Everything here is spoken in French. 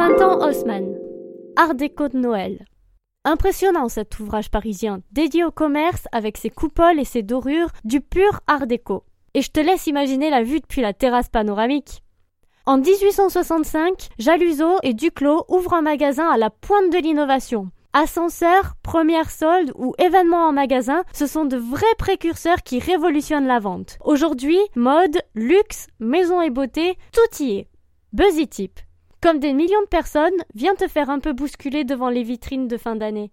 Printemps Haussmann. Art déco de Noël. Impressionnant cet ouvrage parisien, dédié au commerce avec ses coupoles et ses dorures du pur art déco. Et je te laisse imaginer la vue depuis la terrasse panoramique. En 1865, Jaluso et Duclos ouvrent un magasin à la pointe de l'innovation. Ascenseur, première solde ou événements en magasin, ce sont de vrais précurseurs qui révolutionnent la vente. Aujourd'hui, mode, luxe, maison et beauté, tout y est. Buzzy Tip. Comme des millions de personnes, viens te faire un peu bousculer devant les vitrines de fin d'année.